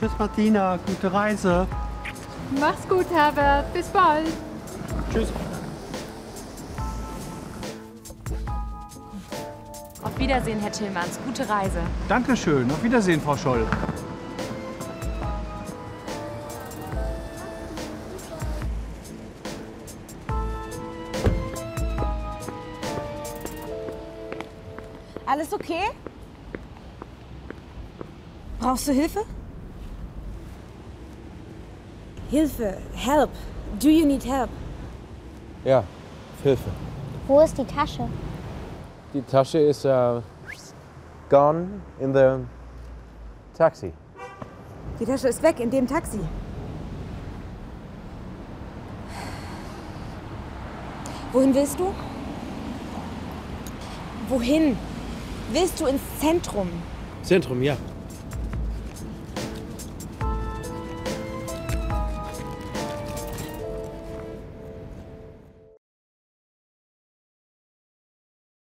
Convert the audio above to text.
Tschüss, Martina. Gute Reise. Mach's gut, Herbert. Bis bald. Tschüss. Auf Wiedersehen, Herr Tillmanns. Gute Reise. Dankeschön. Auf Wiedersehen, Frau Scholl. Alles okay? Brauchst du Hilfe? Hilfe, help. Do you need help? Ja, Hilfe. Wo ist die Tasche? Die Tasche ist uh, gone in the taxi. Die Tasche ist weg in dem Taxi. Wohin willst du? Wohin? Willst du ins Zentrum? Zentrum, ja.